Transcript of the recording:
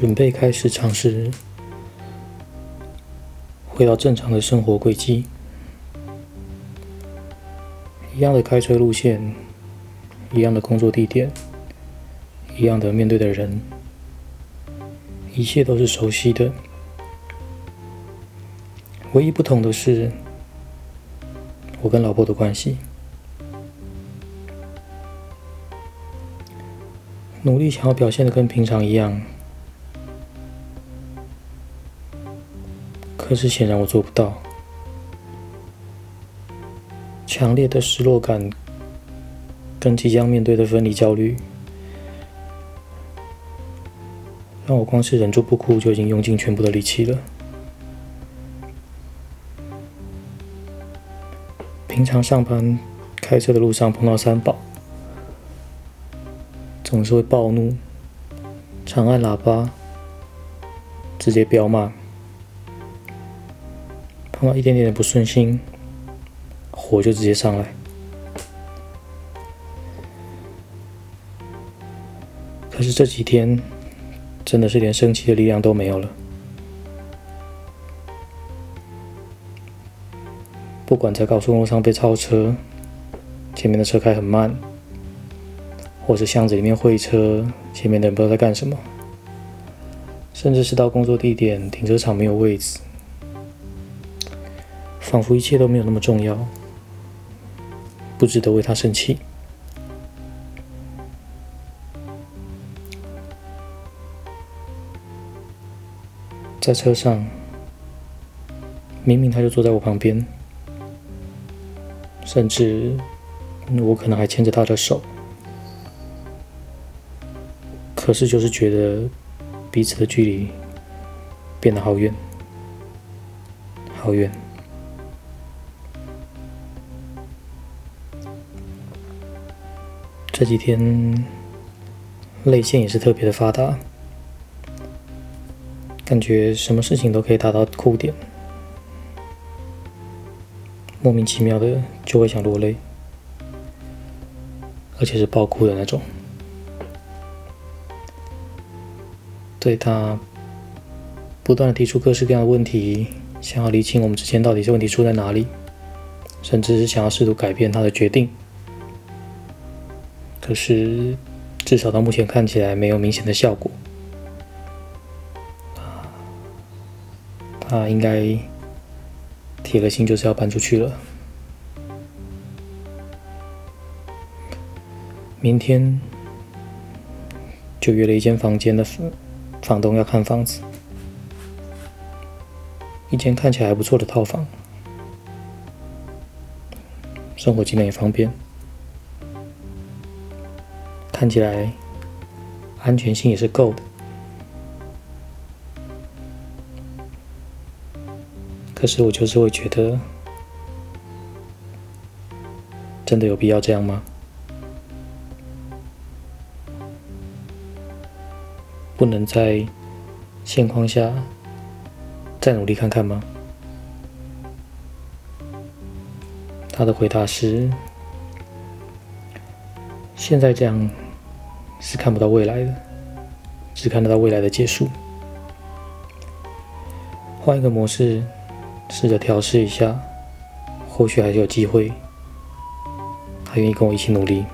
准备开始尝试回到正常的生活轨迹，一样的开车路线，一样的工作地点，一样的面对的人，一切都是熟悉的。唯一不同的是，我跟老婆的关系。努力想要表现的跟平常一样。可是显然我做不到，强烈的失落感跟即将面对的分离焦虑，让我光是忍住不哭就已经用尽全部的力气了。平常上班开车的路上碰到三宝，总是会暴怒，长按喇叭，直接飙骂。碰到一点点的不顺心，火就直接上来。可是这几天，真的是连生气的力量都没有了。不管在高速公路上被超车，前面的车开很慢，或是巷子里面会车，前面的人不知道在干什么，甚至是到工作地点停车场没有位置。仿佛一切都没有那么重要，不值得为他生气。在车上，明明他就坐在我旁边，甚至我可能还牵着他的手，可是就是觉得彼此的距离变得好远，好远。这几天泪腺也是特别的发达，感觉什么事情都可以达到哭点，莫名其妙的就会想落泪，而且是爆哭的那种。对他不断的提出各式各样的问题，想要理清我们之间到底是问题出在哪里，甚至是想要试图改变他的决定。可是，至少到目前看起来没有明显的效果。他应该铁了心就是要搬出去了。明天就约了一间房间的房东要看房子，一间看起来还不错的套房，生活机能也方便。看起来安全性也是够的，可是我就是会觉得，真的有必要这样吗？不能在现况下再努力看看吗？他的回答是：现在这样。是看不到未来的，只看得到未来的结束。换一个模式，试着调试一下，或许还是有机会。他愿意跟我一起努力。